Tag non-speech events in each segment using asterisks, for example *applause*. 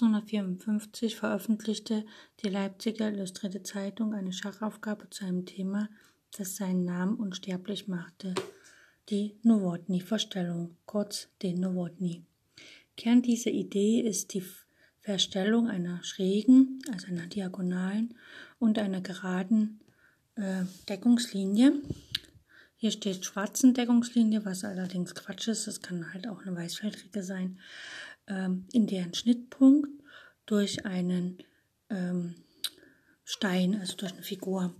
1854 veröffentlichte die Leipziger Illustrierte Zeitung eine Schachaufgabe zu einem Thema, das seinen Namen unsterblich machte, die Nowotny-Verstellung, kurz den Nowotny. Kern dieser Idee ist die Verstellung einer schrägen, also einer diagonalen und einer geraden äh, Deckungslinie. Hier steht schwarzen Deckungslinie, was allerdings Quatsch ist. Das kann halt auch eine weißfeldrige sein ähm, in deren Schnittpunkt durch einen ähm, Stein, also durch eine Figur,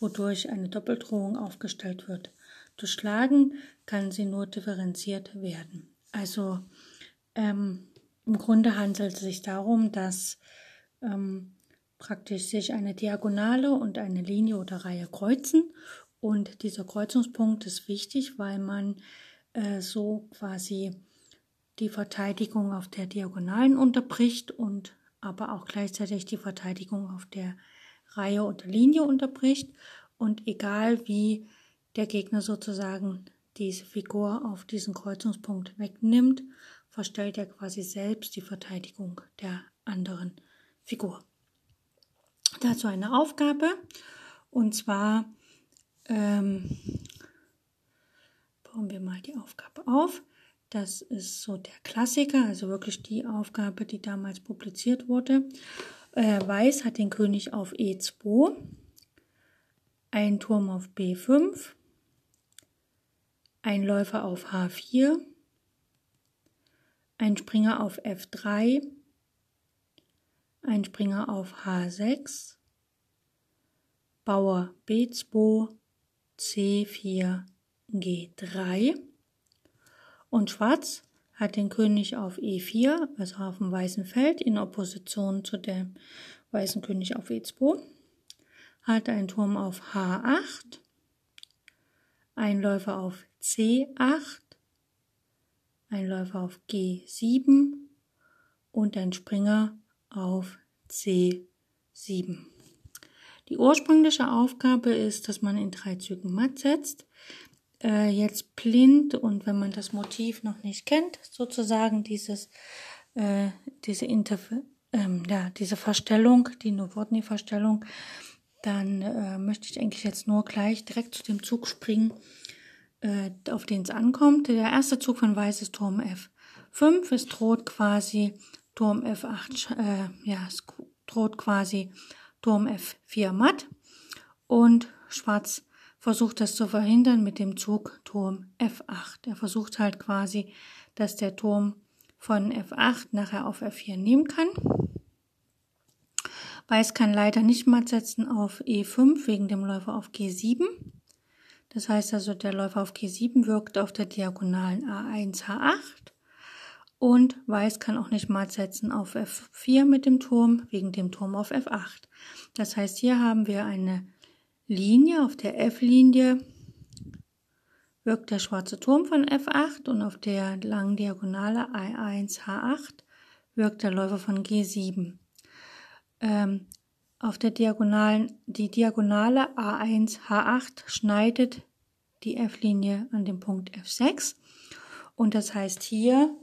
wodurch eine Doppeldrohung aufgestellt wird. Durchschlagen kann sie nur differenziert werden. Also ähm, im Grunde handelt es sich darum, dass ähm, praktisch sich eine Diagonale und eine Linie oder Reihe kreuzen. Und dieser Kreuzungspunkt ist wichtig, weil man äh, so quasi die Verteidigung auf der Diagonalen unterbricht und aber auch gleichzeitig die Verteidigung auf der Reihe oder Linie unterbricht. Und egal wie der Gegner sozusagen diese Figur auf diesen Kreuzungspunkt wegnimmt, verstellt er quasi selbst die Verteidigung der anderen Figur. Dazu eine Aufgabe und zwar ähm, bauen wir mal die Aufgabe auf. Das ist so der Klassiker, also wirklich die Aufgabe, die damals publiziert wurde. Äh, Weiß hat den König auf E2, ein Turm auf B5, ein Läufer auf H4, ein Springer auf F3, ein Springer auf H6, Bauer B2, C4, G3 und Schwarz hat den König auf E4, also auf dem weißen Feld, in Opposition zu dem weißen König auf E2. Hat einen Turm auf H8, ein Läufer auf C8, ein Läufer auf G7 und ein Springer auf C7. Die ursprüngliche Aufgabe ist, dass man in drei Zügen matt setzt äh, jetzt blind und wenn man das Motiv noch nicht kennt, sozusagen dieses, äh, diese Interf ähm, ja, diese Verstellung, die Nowotny-Verstellung, dann äh, möchte ich eigentlich jetzt nur gleich direkt zu dem Zug springen, äh, auf den es ankommt. Der erste Zug von Weiß ist Turm F5. Es droht quasi Turm F8, äh, ja, es droht quasi Turm F4 matt und Schwarz versucht das zu verhindern mit dem Zug Turm F8. Er versucht halt quasi, dass der Turm von F8 nachher auf F4 nehmen kann. Weiß kann leider nicht matt setzen auf E5 wegen dem Läufer auf G7. Das heißt also, der Läufer auf G7 wirkt auf der diagonalen A1 H8 und Weiß kann auch nicht matt setzen auf F4 mit dem Turm wegen dem Turm auf F8. Das heißt, hier haben wir eine Linie, auf der F-Linie wirkt der schwarze Turm von F8 und auf der langen Diagonale I1 H8 wirkt der Läufer von G7. Ähm, auf der Diagonalen, die Diagonale A1 H8 schneidet die F-Linie an dem Punkt F6 und das heißt hier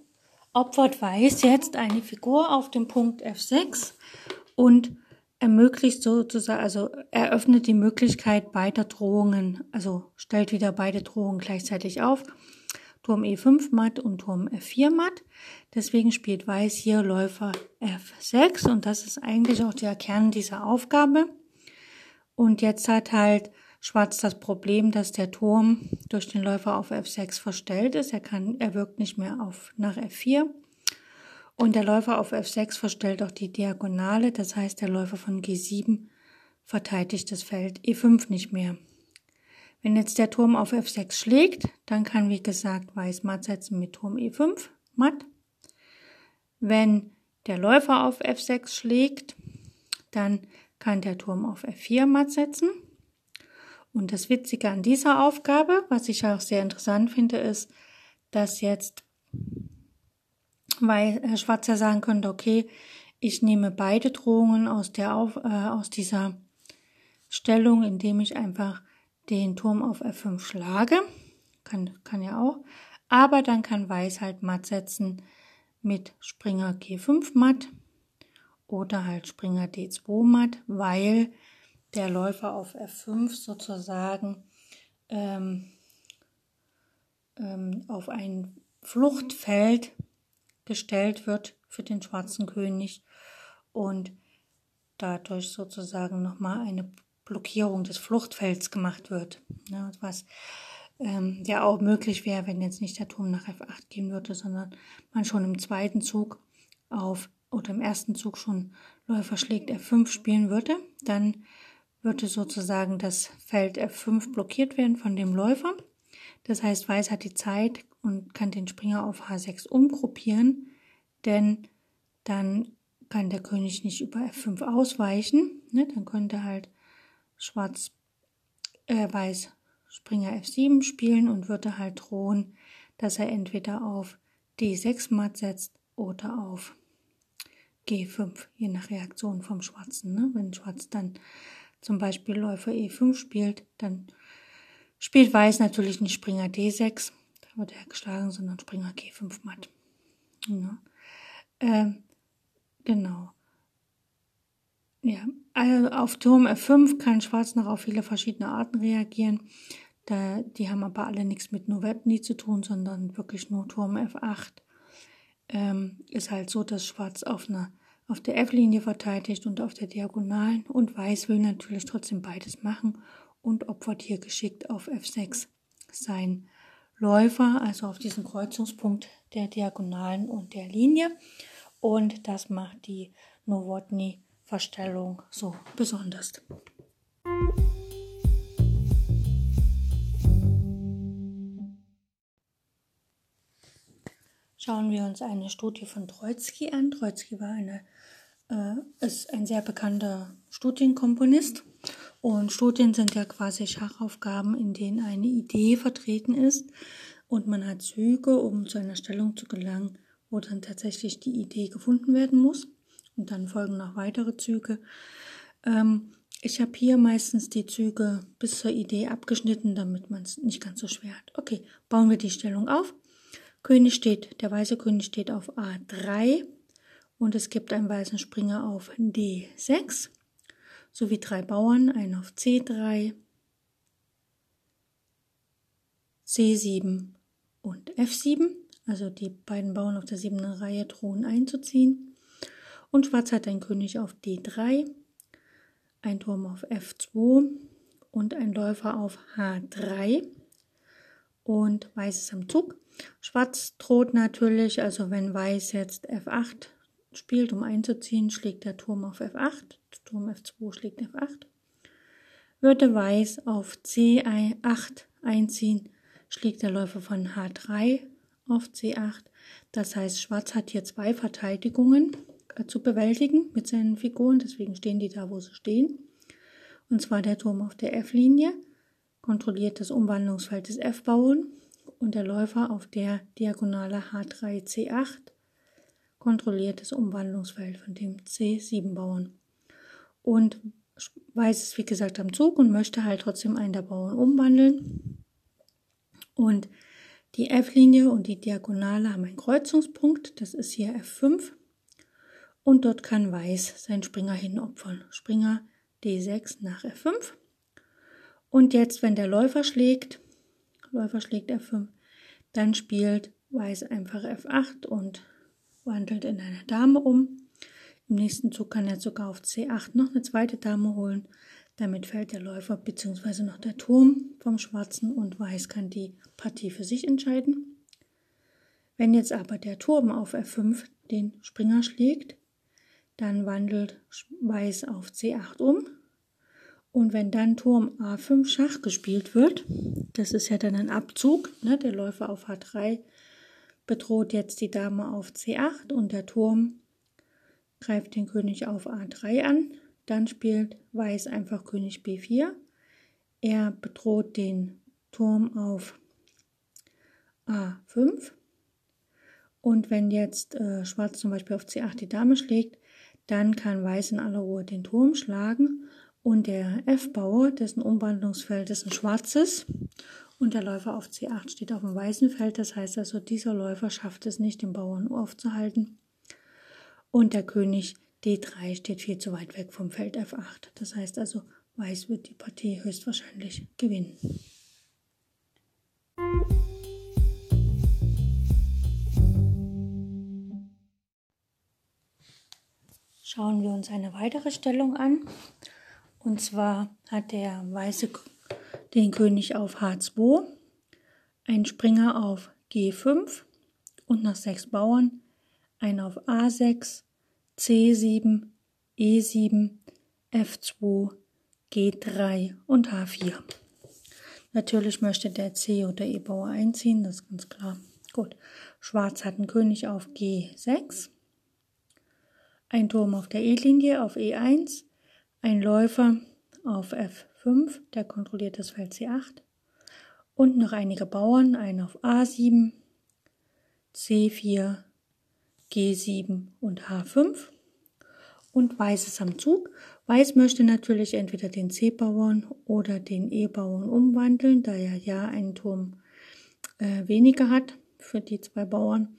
opfert Weiß jetzt eine Figur auf dem Punkt F6 und ermöglicht sozusagen, also eröffnet die Möglichkeit beider Drohungen, also stellt wieder beide Drohungen gleichzeitig auf. Turm E5 matt und Turm F4 matt. Deswegen spielt Weiß hier Läufer F6 und das ist eigentlich auch der Kern dieser Aufgabe. Und jetzt hat halt Schwarz das Problem, dass der Turm durch den Läufer auf F6 verstellt ist. Er kann, er wirkt nicht mehr auf nach F4. Und der Läufer auf F6 verstellt auch die Diagonale, das heißt der Läufer von G7 verteidigt das Feld E5 nicht mehr. Wenn jetzt der Turm auf F6 schlägt, dann kann wie gesagt Weiß matt setzen mit Turm E5 matt. Wenn der Läufer auf F6 schlägt, dann kann der Turm auf F4 matt setzen. Und das Witzige an dieser Aufgabe, was ich auch sehr interessant finde, ist, dass jetzt, weil Herr Schwarzer sagen könnte, okay, ich nehme beide Drohungen aus der auf, äh, aus dieser Stellung, indem ich einfach den Turm auf F5 schlage. Kann, kann ja auch. Aber dann kann Weiß halt matt setzen mit Springer G5 matt oder halt Springer D2 matt, weil der Läufer auf F5 sozusagen ähm, ähm, auf ein Fluchtfeld gestellt wird für den schwarzen König und dadurch sozusagen nochmal eine Blockierung des Fluchtfelds gemacht wird. Ne, was ähm, ja auch möglich wäre, wenn jetzt nicht der Turm nach F8 gehen würde, sondern man schon im zweiten Zug auf oder im ersten Zug schon Läufer schlägt F5 spielen würde, dann würde sozusagen das Feld F5 blockiert werden von dem Läufer. Das heißt, Weiß hat die Zeit und kann den Springer auf H6 umgruppieren, denn dann kann der König nicht über F5 ausweichen. Ne? Dann könnte halt Schwarz, äh, Weiß Springer F7 spielen und würde halt drohen, dass er entweder auf D6 matt setzt oder auf G5, je nach Reaktion vom Schwarzen. Ne? Wenn Schwarz dann zum Beispiel Läufer E5 spielt, dann spielt Weiß natürlich nicht Springer D6, da wird er geschlagen, sondern Springer G5 matt. Ja. Ähm, genau. Ja, also auf Turm F5 kann Schwarz noch auf viele verschiedene Arten reagieren. Da, die haben aber alle nichts mit Novemni zu tun, sondern wirklich nur Turm F8. Ähm, ist halt so, dass Schwarz auf einer auf der F-Linie verteidigt und auf der Diagonalen und Weiß will natürlich trotzdem beides machen und opfert hier geschickt auf F6 sein Läufer, also auf diesen Kreuzungspunkt der Diagonalen und der Linie. Und das macht die Nowotny-Verstellung so besonders. Schauen wir uns eine Studie von Troitsky an. Troitsky war eine äh, ist ein sehr bekannter Studienkomponist. Und Studien sind ja quasi Schachaufgaben, in denen eine Idee vertreten ist und man hat Züge, um zu einer Stellung zu gelangen, wo dann tatsächlich die Idee gefunden werden muss. Und dann folgen noch weitere Züge. Ähm, ich habe hier meistens die Züge bis zur Idee abgeschnitten, damit man es nicht ganz so schwer hat. Okay, bauen wir die Stellung auf. König steht, der weiße König steht auf A3 und es gibt einen weißen Springer auf D6 sowie drei Bauern, einen auf C3, C7 und F7. Also die beiden Bauern auf der siebten Reihe drohen einzuziehen. Und Schwarz hat einen König auf D3, ein Turm auf F2 und ein Läufer auf H3. Und Weiß ist am Zug. Schwarz droht natürlich, also wenn Weiß jetzt F8 spielt, um einzuziehen, schlägt der Turm auf F8, Turm F2 schlägt F8. Würde Weiß auf C8 einziehen, schlägt der Läufer von H3 auf C8. Das heißt, Schwarz hat hier zwei Verteidigungen äh, zu bewältigen mit seinen Figuren, deswegen stehen die da, wo sie stehen. Und zwar der Turm auf der F-Linie kontrolliert das Umwandlungsfeld des F-Bauern und der Läufer auf der Diagonale H3 C8 kontrolliert das Umwandlungsfeld von dem C7-Bauern. Und Weiß ist wie gesagt am Zug und möchte halt trotzdem einen der Bauern umwandeln. Und die F-Linie und die Diagonale haben einen Kreuzungspunkt, das ist hier F5. Und dort kann Weiß seinen Springer hinopfern. Springer D6 nach F5. Und jetzt, wenn der Läufer schlägt, Läufer schlägt F5, dann spielt Weiß einfach F8 und wandelt in eine Dame um. Im nächsten Zug kann er sogar auf C8 noch eine zweite Dame holen. Damit fällt der Läufer bzw. noch der Turm vom Schwarzen und Weiß kann die Partie für sich entscheiden. Wenn jetzt aber der Turm auf F5 den Springer schlägt, dann wandelt Weiß auf C8 um. Und wenn dann Turm A5 Schach gespielt wird, das ist ja dann ein Abzug, ne, der Läufer auf H3 bedroht jetzt die Dame auf C8 und der Turm greift den König auf A3 an. dann spielt Weiß einfach König B4. Er bedroht den Turm auf A5. Und wenn jetzt äh, Schwarz zum Beispiel auf C8 die Dame schlägt, dann kann Weiß in aller Ruhe den Turm schlagen und der F-Bauer, dessen Umwandlungsfeld ist ein schwarzes und der Läufer auf C8 steht auf dem weißen Feld. Das heißt also, dieser Läufer schafft es nicht, den Bauern aufzuhalten. Und der König D3 steht viel zu weit weg vom Feld F8. Das heißt also, Weiß wird die Partie höchstwahrscheinlich gewinnen. Schauen wir uns eine weitere Stellung an. Und zwar hat der Weiße den König auf H2, ein Springer auf G5 und nach sechs Bauern ein auf A6, C7, E7, F2, G3 und H4. Natürlich möchte der C- oder E-Bauer einziehen, das ist ganz klar. Gut, Schwarz hat einen König auf G6, ein Turm auf der E-Linie auf E1, ein Läufer auf F5, der kontrolliert das Feld C8 und noch einige Bauern, ein auf A7, C4, G7 und H5 und Weiß ist am Zug. Weiß möchte natürlich entweder den C-Bauern oder den E-Bauern umwandeln, da er ja einen Turm äh, weniger hat für die zwei Bauern.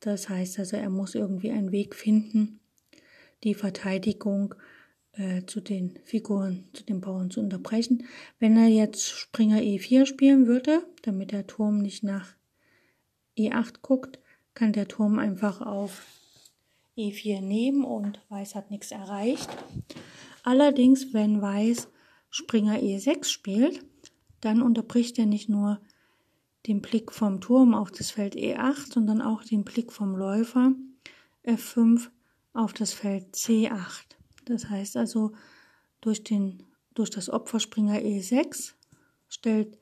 Das heißt also, er muss irgendwie einen Weg finden, die Verteidigung äh, zu den Figuren, zu den Bauern zu unterbrechen. Wenn er jetzt Springer E4 spielen würde, damit der Turm nicht nach E8 guckt, kann der Turm einfach auf E4 nehmen und Weiß hat nichts erreicht. Allerdings, wenn Weiß Springer E6 spielt, dann unterbricht er nicht nur den Blick vom Turm auf das Feld E8, sondern auch den Blick vom Läufer F5 auf das Feld C8. Das heißt also, durch, den, durch das Opferspringer E6 stellt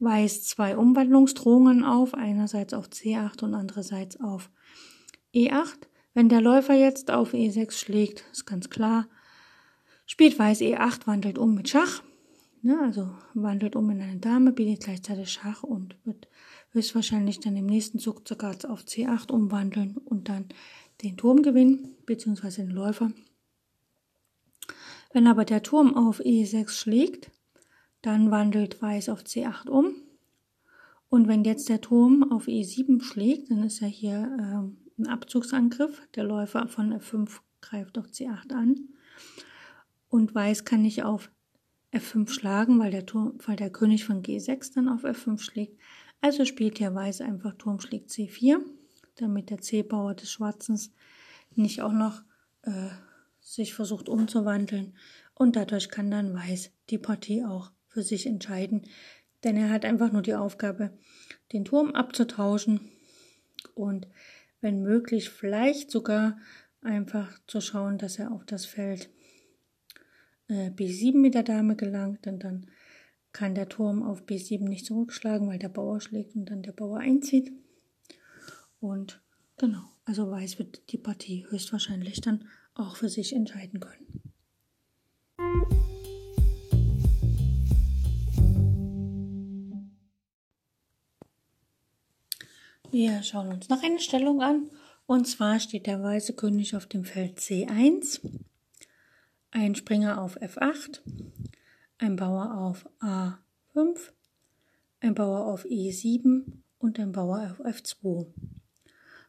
Weiß zwei Umwandlungsdrohungen auf, einerseits auf C8 und andererseits auf E8. Wenn der Läufer jetzt auf E6 schlägt, ist ganz klar, spielt Weiß E8, wandelt um mit Schach, ne, also wandelt um in eine Dame, bietet gleichzeitig Schach und wird höchstwahrscheinlich dann im nächsten Zug sogar auf C8 umwandeln und dann den Turm gewinnen, beziehungsweise den Läufer. Wenn aber der Turm auf E6 schlägt, dann wandelt Weiß auf C8 um. Und wenn jetzt der Turm auf E7 schlägt, dann ist ja hier äh, ein Abzugsangriff. Der Läufer von F5 greift auf C8 an. Und Weiß kann nicht auf F5 schlagen, weil der, Turm, weil der König von G6 dann auf F5 schlägt. Also spielt hier Weiß einfach Turm schlägt C4, damit der C-Bauer des Schwarzens nicht auch noch äh, sich versucht umzuwandeln. Und dadurch kann dann Weiß die Partie auch für sich entscheiden. Denn er hat einfach nur die Aufgabe, den Turm abzutauschen und wenn möglich vielleicht sogar einfach zu schauen, dass er auf das Feld äh, B7 mit der Dame gelangt und dann kann der Turm auf B7 nicht zurückschlagen, weil der Bauer schlägt und dann der Bauer einzieht. Und genau, also Weiß wird die Partie höchstwahrscheinlich dann auch für sich entscheiden können. Wir schauen uns noch eine Stellung an. Und zwar steht der weiße König auf dem Feld C1, ein Springer auf F8, ein Bauer auf A5, ein Bauer auf E7 und ein Bauer auf F2.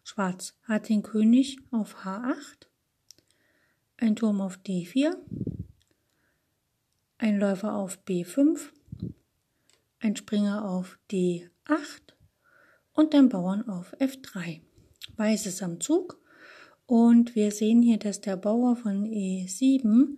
Schwarz hat den König auf H8, ein Turm auf D4, ein Läufer auf B5, ein Springer auf D8 und ein Bauern auf F3. Weiß ist am Zug und wir sehen hier, dass der Bauer von E7,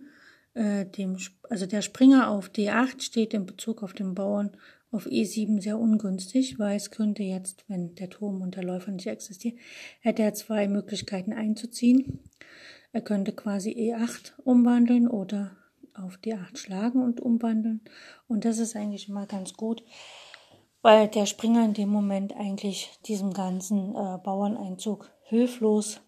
äh, dem, also der Springer auf D8 steht in Bezug auf den Bauern auf E7 sehr ungünstig. Weiß könnte jetzt, wenn der Turm und der Läufer nicht existieren, hätte er zwei Möglichkeiten einzuziehen. Er könnte quasi E8 umwandeln oder auf D8 schlagen und umwandeln. Und das ist eigentlich immer ganz gut, weil der Springer in dem Moment eigentlich diesem ganzen äh, Bauerneinzug hilflos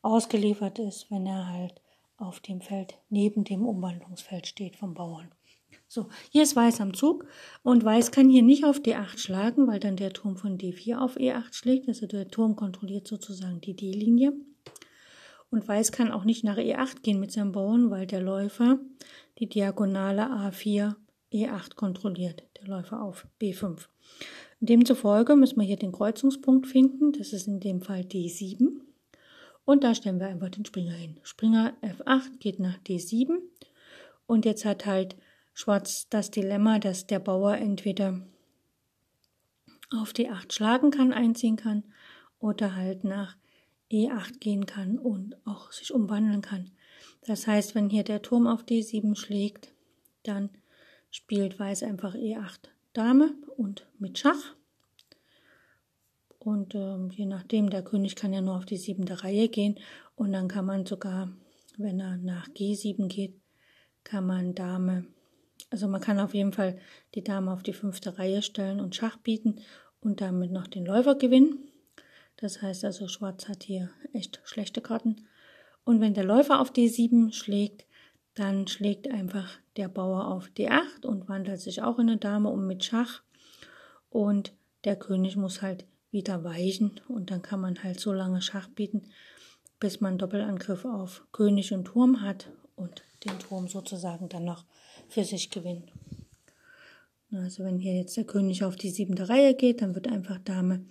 ausgeliefert ist, wenn er halt auf dem Feld neben dem Umwandlungsfeld steht vom Bauern. So, hier ist Weiß am Zug und Weiß kann hier nicht auf D8 schlagen, weil dann der Turm von D4 auf E8 schlägt. Also der Turm kontrolliert sozusagen die D-Linie. Und Weiß kann auch nicht nach E8 gehen mit seinem Bauern, weil der Läufer die Diagonale A4 E8 kontrolliert, der Läufer auf B5. Demzufolge müssen wir hier den Kreuzungspunkt finden. Das ist in dem Fall D7. Und da stellen wir einfach den Springer hin. Springer F8 geht nach D7. Und jetzt hat halt Schwarz das Dilemma, dass der Bauer entweder auf D8 schlagen kann, einziehen kann oder halt nach E8 gehen kann und auch sich umwandeln kann. Das heißt, wenn hier der Turm auf D7 schlägt, dann spielt Weiß einfach E8 Dame und mit Schach. Und ähm, je nachdem, der König kann ja nur auf die siebente Reihe gehen und dann kann man sogar, wenn er nach G7 geht, kann man Dame, also man kann auf jeden Fall die Dame auf die fünfte Reihe stellen und Schach bieten und damit noch den Läufer gewinnen. Das heißt also, Schwarz hat hier echt schlechte Karten. Und wenn der Läufer auf D7 schlägt, dann schlägt einfach der Bauer auf D8 und wandelt sich auch in eine Dame um mit Schach. Und der König muss halt wieder weichen und dann kann man halt so lange Schach bieten, bis man Doppelangriff auf König und Turm hat und den Turm sozusagen dann noch für sich gewinnt. Also wenn hier jetzt der König auf die siebente Reihe geht, dann wird einfach Dame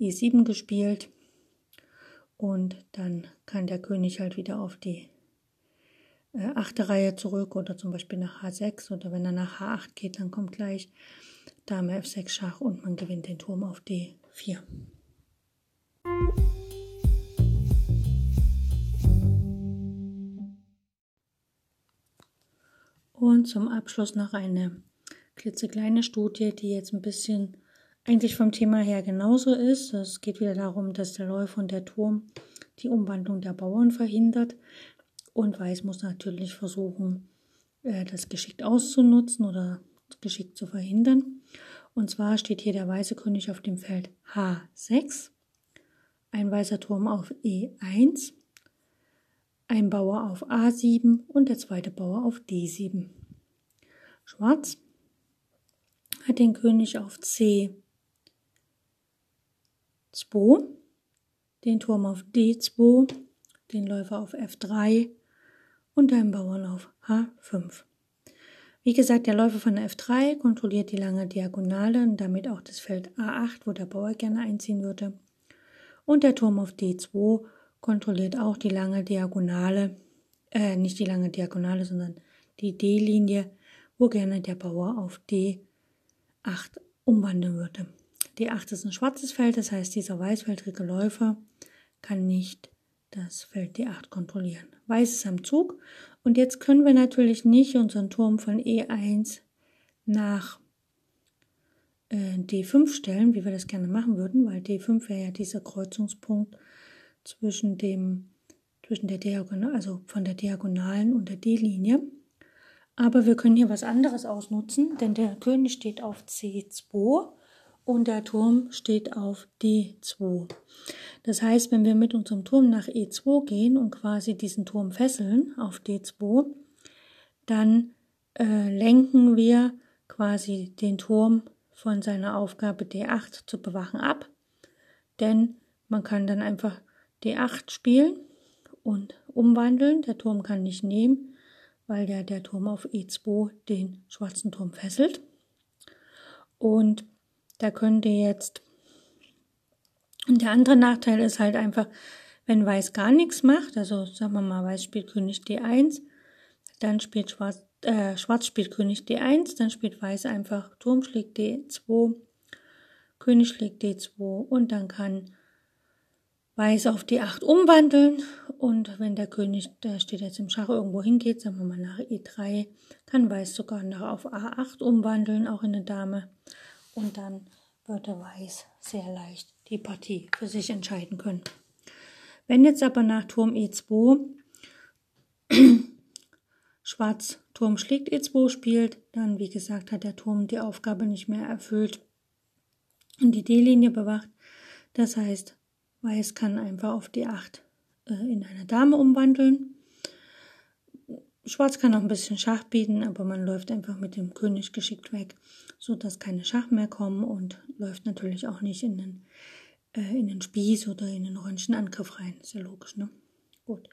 E7 gespielt und dann kann der König halt wieder auf die äh, achte Reihe zurück oder zum Beispiel nach H6 oder wenn er nach H8 geht, dann kommt gleich Dame F6 Schach und man gewinnt den Turm auf D4. Und zum Abschluss noch eine klitzekleine Studie, die jetzt ein bisschen eigentlich vom Thema her genauso ist. Es geht wieder darum, dass der Läufer und der Turm die Umwandlung der Bauern verhindert. Und Weiß muss natürlich versuchen, äh, das geschickt auszunutzen oder geschickt zu verhindern. Und zwar steht hier der weiße König auf dem Feld H6, ein weißer Turm auf E1, ein Bauer auf A7 und der zweite Bauer auf D7. Schwarz hat den König auf C2, den Turm auf D2, den Läufer auf F3 und einen Bauern auf H5. Wie gesagt, der Läufer von der F3 kontrolliert die lange Diagonale und damit auch das Feld A8, wo der Bauer gerne einziehen würde. Und der Turm auf D2 kontrolliert auch die lange Diagonale, äh, nicht die lange Diagonale, sondern die D-Linie, wo gerne der Bauer auf D8 umwandeln würde. D8 ist ein schwarzes Feld, das heißt, dieser weißfeldrige Läufer kann nicht das Feld D8 kontrollieren. Weiß ist am Zug und jetzt können wir natürlich nicht unseren Turm von E1 nach äh, D5 stellen, wie wir das gerne machen würden, weil D5 wäre ja dieser Kreuzungspunkt zwischen dem zwischen der Diagonal, also von der Diagonalen und der D-Linie. Aber wir können hier was anderes ausnutzen, denn der König steht auf C2 und der Turm steht auf D2. Das heißt, wenn wir mit unserem Turm nach E2 gehen und quasi diesen Turm fesseln auf D2, dann äh, lenken wir quasi den Turm von seiner Aufgabe D8 zu bewachen ab. Denn man kann dann einfach D8 spielen und umwandeln. Der Turm kann nicht nehmen, weil der, der Turm auf E2 den schwarzen Turm fesselt. Und da könnte jetzt. Und der andere Nachteil ist halt einfach, wenn Weiß gar nichts macht, also sagen wir mal, Weiß spielt König D1, dann spielt Schwarz, äh, Schwarz spielt König D1, dann spielt Weiß einfach Turm schlägt D2, König schlägt D2 und dann kann Weiß auf D8 umwandeln und wenn der König, der steht jetzt im Schach, irgendwo hingeht, sagen wir mal nach E3, kann Weiß sogar nach auf A8 umwandeln, auch in eine Dame und dann würde Weiß sehr leicht die Partie für sich entscheiden können. Wenn jetzt aber nach Turm E2 *clears throat* Schwarz Turm schlägt E2 spielt, dann wie gesagt hat der Turm die Aufgabe nicht mehr erfüllt und die D-Linie bewacht. Das heißt, Weiß kann einfach auf D8 äh, in eine Dame umwandeln. Schwarz kann auch ein bisschen Schach bieten, aber man läuft einfach mit dem König geschickt weg, so dass keine Schach mehr kommen und läuft natürlich auch nicht in den, äh, in den Spieß oder in den orangen Angriff rein. Ist ja logisch, ne? Gut.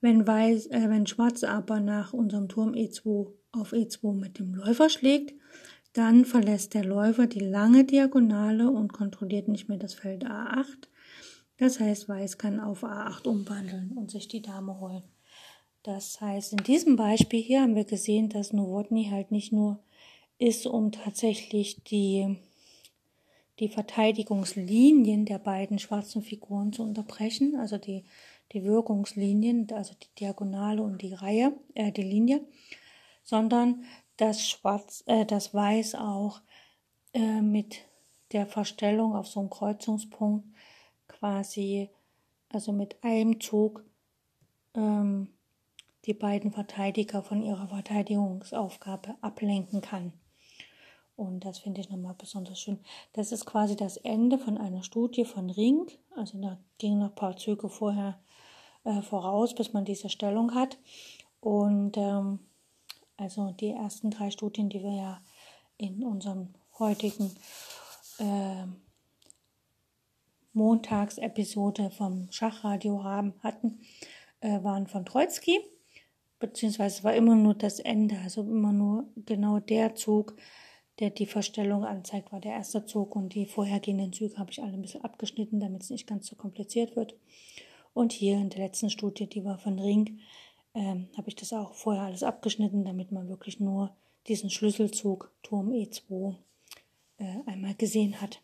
Wenn, Weiß, äh, wenn Schwarz aber nach unserem Turm E2 auf E2 mit dem Läufer schlägt, dann verlässt der Läufer die lange Diagonale und kontrolliert nicht mehr das Feld A8. Das heißt, Weiß kann auf A8 umwandeln und sich die Dame holen. Das heißt, in diesem Beispiel hier haben wir gesehen, dass Nowotny halt nicht nur ist, um tatsächlich die, die Verteidigungslinien der beiden schwarzen Figuren zu unterbrechen, also die, die Wirkungslinien, also die Diagonale und die Reihe, äh, die Linie, sondern dass Schwarz, äh, das Weiß auch äh, mit der Verstellung auf so einem Kreuzungspunkt quasi, also mit einem Zug ähm, die beiden Verteidiger von ihrer Verteidigungsaufgabe ablenken kann. Und das finde ich nochmal besonders schön. Das ist quasi das Ende von einer Studie von Ring. Also da ging noch ein paar Züge vorher äh, voraus, bis man diese Stellung hat. Und ähm, also die ersten drei Studien, die wir ja in unserem heutigen äh, Montagsepisode vom Schachradio haben, hatten, äh, waren von Troitsky beziehungsweise war immer nur das Ende, also immer nur genau der Zug, der die Verstellung anzeigt, war der erste Zug und die vorhergehenden Züge habe ich alle ein bisschen abgeschnitten, damit es nicht ganz so kompliziert wird. Und hier in der letzten Studie, die war von Ring, ähm, habe ich das auch vorher alles abgeschnitten, damit man wirklich nur diesen Schlüsselzug Turm E2 äh, einmal gesehen hat.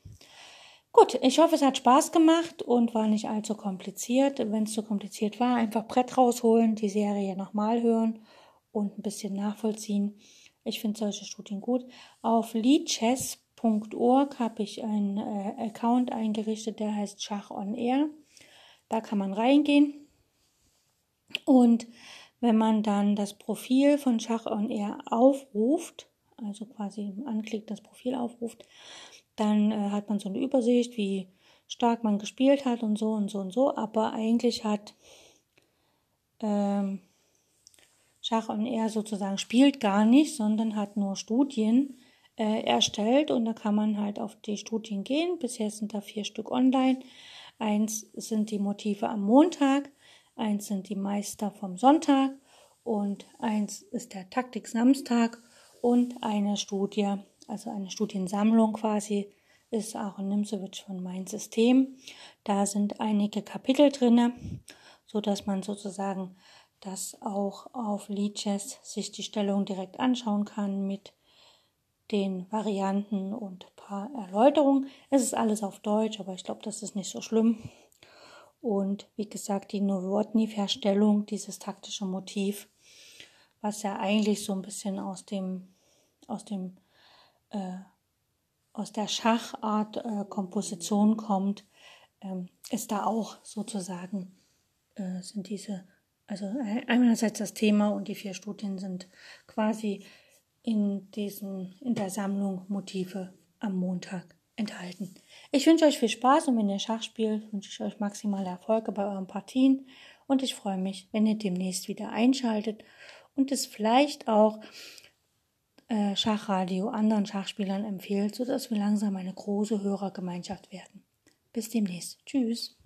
Gut, ich hoffe, es hat Spaß gemacht und war nicht allzu kompliziert. Wenn es zu kompliziert war, einfach Brett rausholen, die Serie nochmal hören und ein bisschen nachvollziehen. Ich finde solche Studien gut. Auf leadchess.org habe ich einen äh, Account eingerichtet, der heißt Schach on Air. Da kann man reingehen. Und wenn man dann das Profil von Schach on Air aufruft, also quasi anklickt, das Profil aufruft, dann äh, hat man so eine Übersicht, wie stark man gespielt hat und so und so und so. Aber eigentlich hat ähm, Schach und er sozusagen spielt gar nicht, sondern hat nur Studien äh, erstellt und da kann man halt auf die Studien gehen. Bisher sind da vier Stück online. Eins sind die Motive am Montag, eins sind die Meister vom Sonntag und eins ist der Taktik Samstag und eine Studie also eine Studiensammlung quasi, ist auch in Nimsewitsch von Mein System. Da sind einige Kapitel drinne, so dass man sozusagen das auch auf Leadchess sich die Stellung direkt anschauen kann mit den Varianten und ein paar Erläuterungen. Es ist alles auf Deutsch, aber ich glaube, das ist nicht so schlimm. Und wie gesagt, die Nowotny-Verstellung, dieses taktische Motiv, was ja eigentlich so ein bisschen aus dem, aus dem äh, aus der Schachart äh, Komposition kommt, ähm, ist da auch sozusagen, äh, sind diese, also einerseits das Thema und die vier Studien sind quasi in diesen, in der Sammlung Motive am Montag enthalten. Ich wünsche euch viel Spaß und wenn ihr Schach spielt, wünsche ich euch maximale Erfolge bei euren Partien und ich freue mich, wenn ihr demnächst wieder einschaltet und es vielleicht auch äh, Schachradio anderen Schachspielern empfiehlt, sodass wir langsam eine große Hörergemeinschaft werden. Bis demnächst. Tschüss.